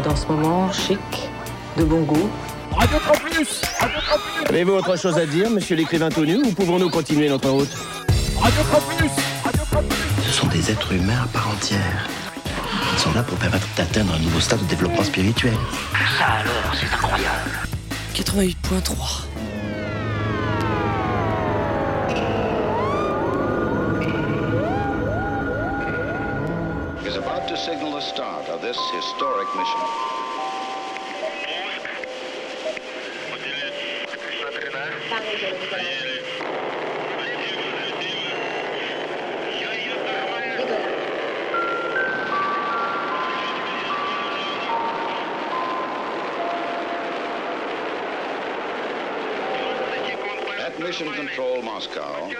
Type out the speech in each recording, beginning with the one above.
mode en ce moment, chic, de bon goût. Radio Campus Radio Campus Avez-vous autre chose à dire, monsieur l'écrivain tout nu, ou pouvons-nous continuer notre route? Radio Campus Radio Campus Ce sont des êtres humains à part entière. Ils sont là pour permettre d'atteindre un nouveau stade de développement spirituel. 88.3 signal of this historic mission. At Mission Control Moscow,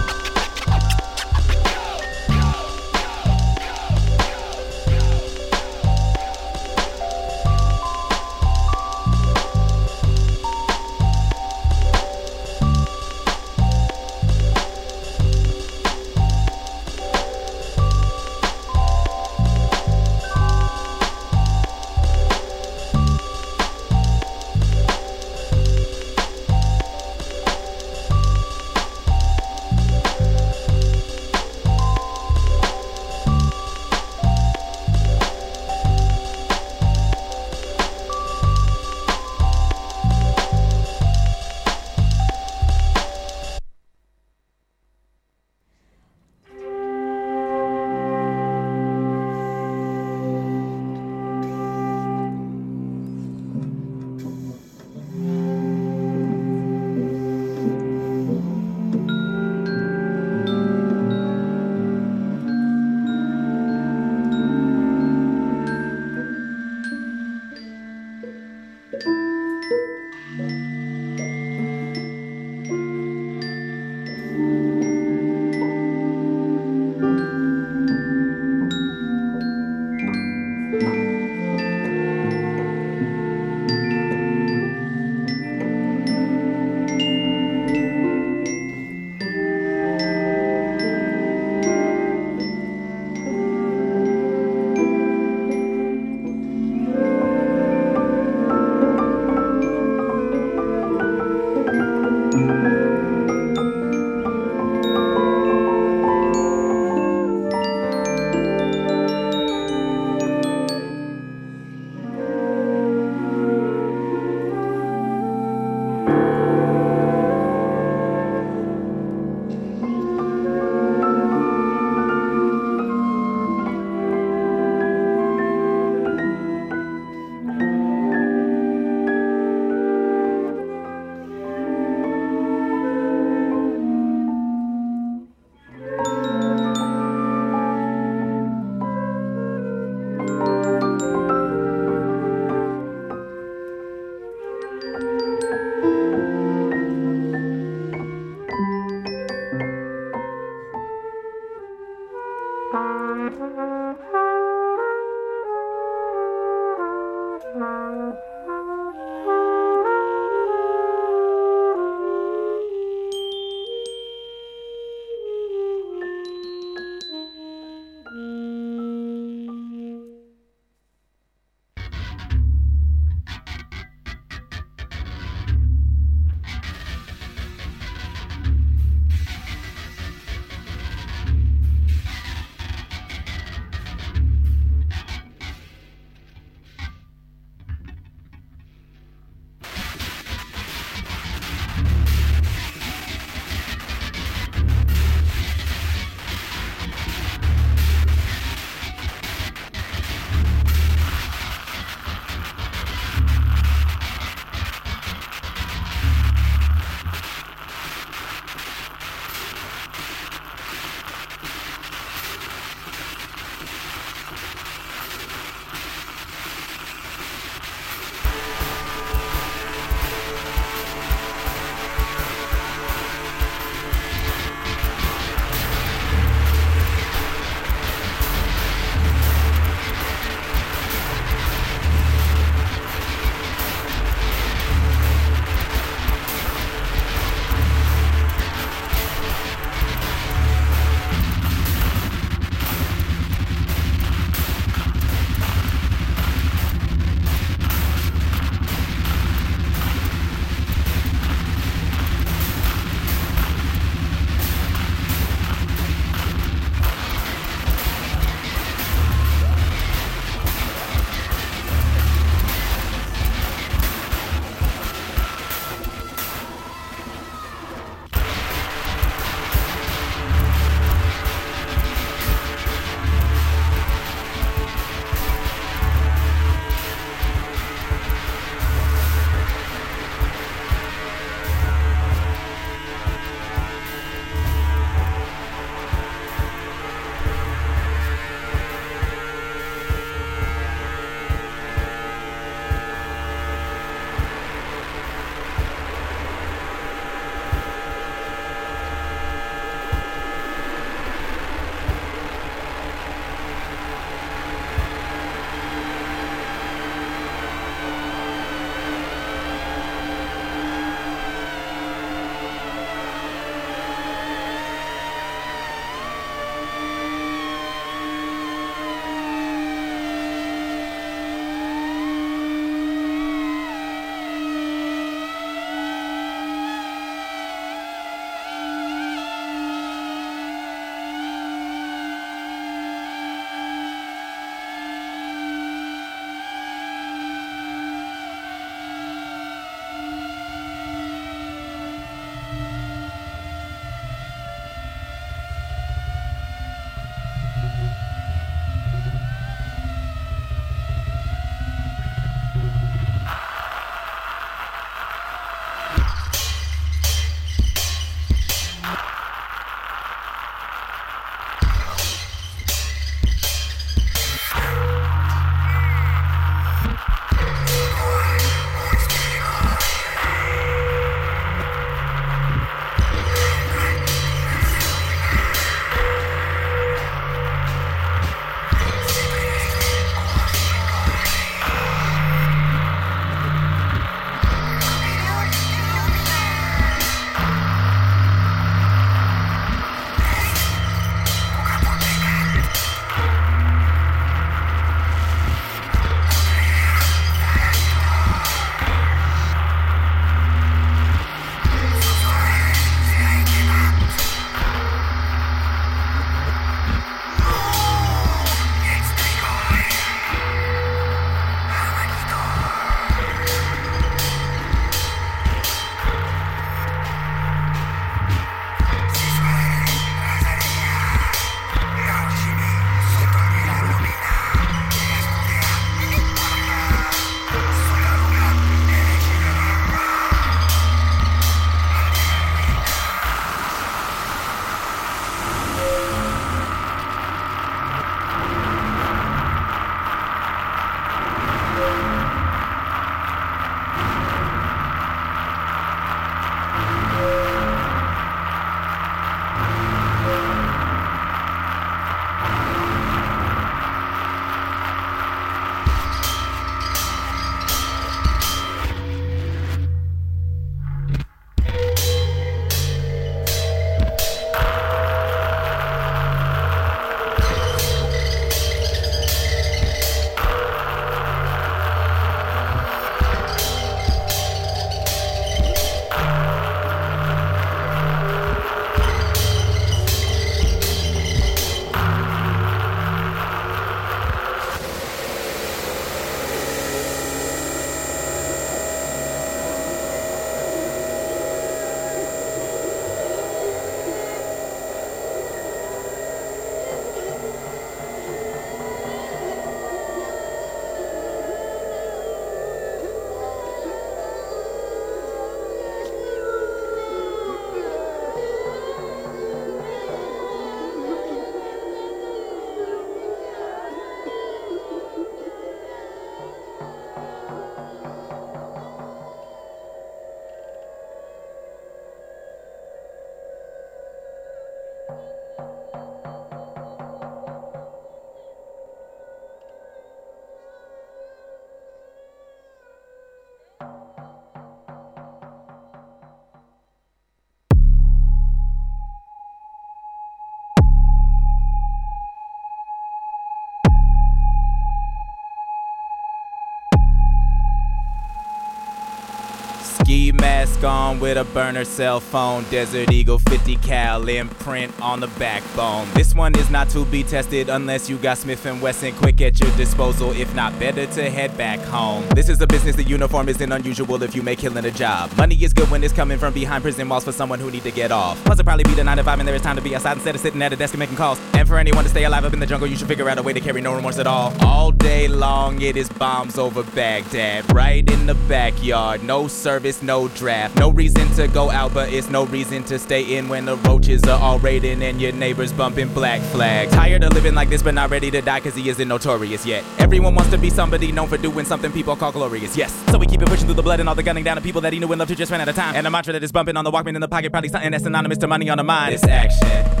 on with a burner cell phone. Desert Eagle 50 cal imprint on the backbone. This one is not to be tested unless you got Smith and Wesson quick at your disposal. If not, better to head back home. This is a business. The uniform isn't unusual if you make killing a job. Money is good when it's coming from behind prison walls for someone who need to get off. Plus, it probably be the 9 to 5 and there is time to be outside instead of sitting at a desk and making calls. For anyone to stay alive up in the jungle, you should figure out a way to carry no remorse at all. All day long, it is bombs over Baghdad. Right in the backyard. No service, no draft. No reason to go out, but it's no reason to stay in when the roaches are all raiding and your neighbors bumping black flags. Tired of living like this, but not ready to die because he isn't notorious yet. Everyone wants to be somebody known for doing something people call glorious, yes. So we keep it pushing through the blood and all the gunning down of people that he knew and loved who just ran out of time. And a mantra that is bumping on the Walkman in the pocket, probably something that's synonymous to money on the mind. This action.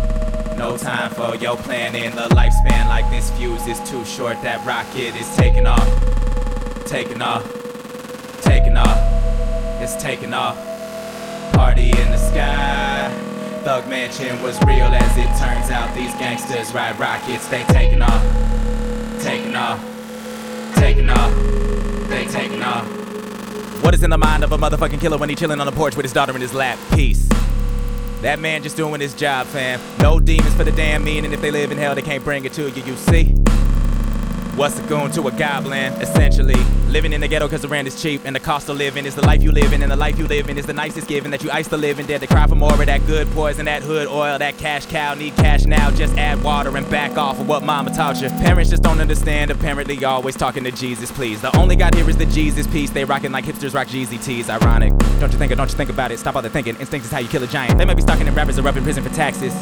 No time for your planning. The lifespan like this fuse is too short. That rocket is taking off. Taking off. Taking off. It's taking off. Party in the sky. Thug Mansion was real as it turns out. These gangsters ride rockets. They taking off. Taking off. Taking off. They taking off. What is in the mind of a motherfucking killer when he chilling on the porch with his daughter in his lap? Peace. That man just doing his job, fam. No demons for the damn mean, and if they live in hell, they can't bring it to you, you see? What's it going to a goblin? Essentially, living in the ghetto because the rent is cheap, and the cost of living is the life you live in, and the life you live in is the nicest given that you ice to live in. Dare to cry for more of that good poison, that hood oil, that cash cow. Need cash now, just add water and back off of what mama taught you. Parents just don't understand, apparently, always talking to Jesus, please. The only God here is the Jesus piece. They rocking like hipsters rock Jeezy. Ironic. Don't you think it? Don't you think about it? Stop all the thinking. Instinct is how you kill a giant. They might be stalking and rappers are up in prison for taxes.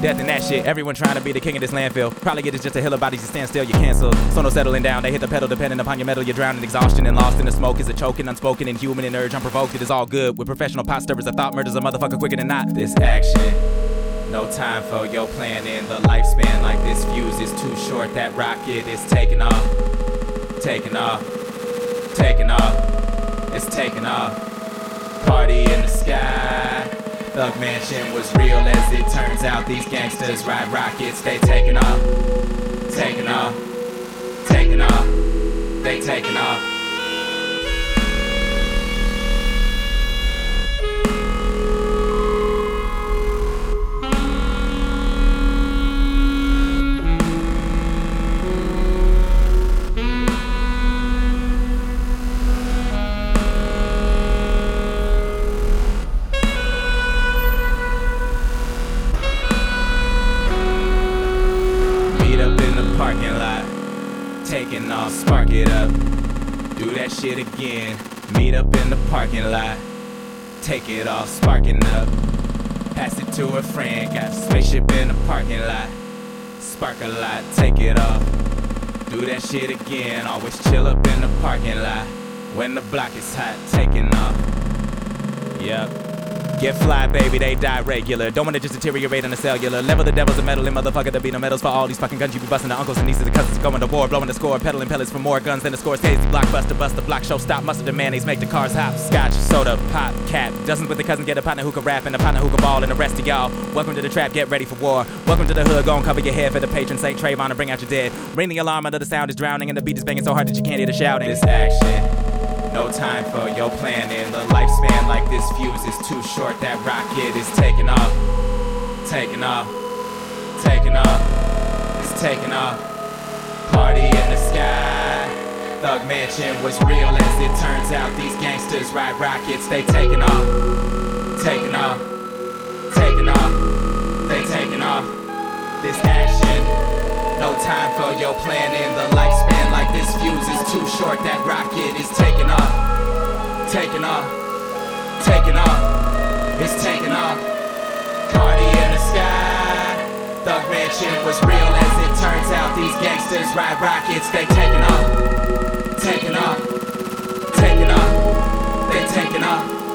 Death and that shit. Everyone trying to be the king of this landfill. Probably get it's just a hill of bodies. You stand still, you cancel. So no settling down. They hit the pedal depending upon your metal. You're drowning in exhaustion and lost in the smoke. Is a choking, unspoken, inhuman, and urge unprovoked. It is all good. With professional pot stirrers, a thought murders a motherfucker quicker than not. This action. No time for your planning. The lifespan like this fuse is too short. That rocket is taking off. Taking off. Taking off. It's taking off. Party in the sky. Thug Mansion was real as it turns out. These gangsters ride rockets, they taking off, taking off, taking off, they taking off. A lot, take it off. Do that shit again, always chill up in the parking lot. When the block is hot, taking off. Yep. Get fly, baby, they die regular. Don't wanna just deteriorate on the cellular. Level the devils a metal and motherfucker, there'll be no medals for all these fucking guns. You be busting the uncles and nieces and cousins going to war, blowing the score, peddling pellets for more guns than the scores. Tasty blockbuster, bust the block show, stop, mustard and mayonnaise, make the cars hop. Scotch, soda, pop, cap. Dozens with the cousin, get a partner who can rap and a partner who can ball, and the rest of y'all. Welcome to the trap, get ready for war. Welcome to the hood, go and cover your head for the patron Saint Trayvon and bring out your dead. Ring the alarm the sound is drowning and the beat is banging so hard that you can't hear the shouting. This action. No time for your planning. The lifespan like this fuse is too short. That rocket is taking off. Taking off. Taking off. It's taking off. Party in the sky. Thug Mansion was real as it turns out. These gangsters ride rockets. They taking off. Taking off. Taking off. They taking off. This action. No time for your planning. The lifespan like this fuse is too short. That rocket is taking off. Taking off. Taking off. It's taking off. Party in the sky. Thug Mansion was real as it turns out. These gangsters ride rockets. They taking off. Taking off. Taking off. They taking off.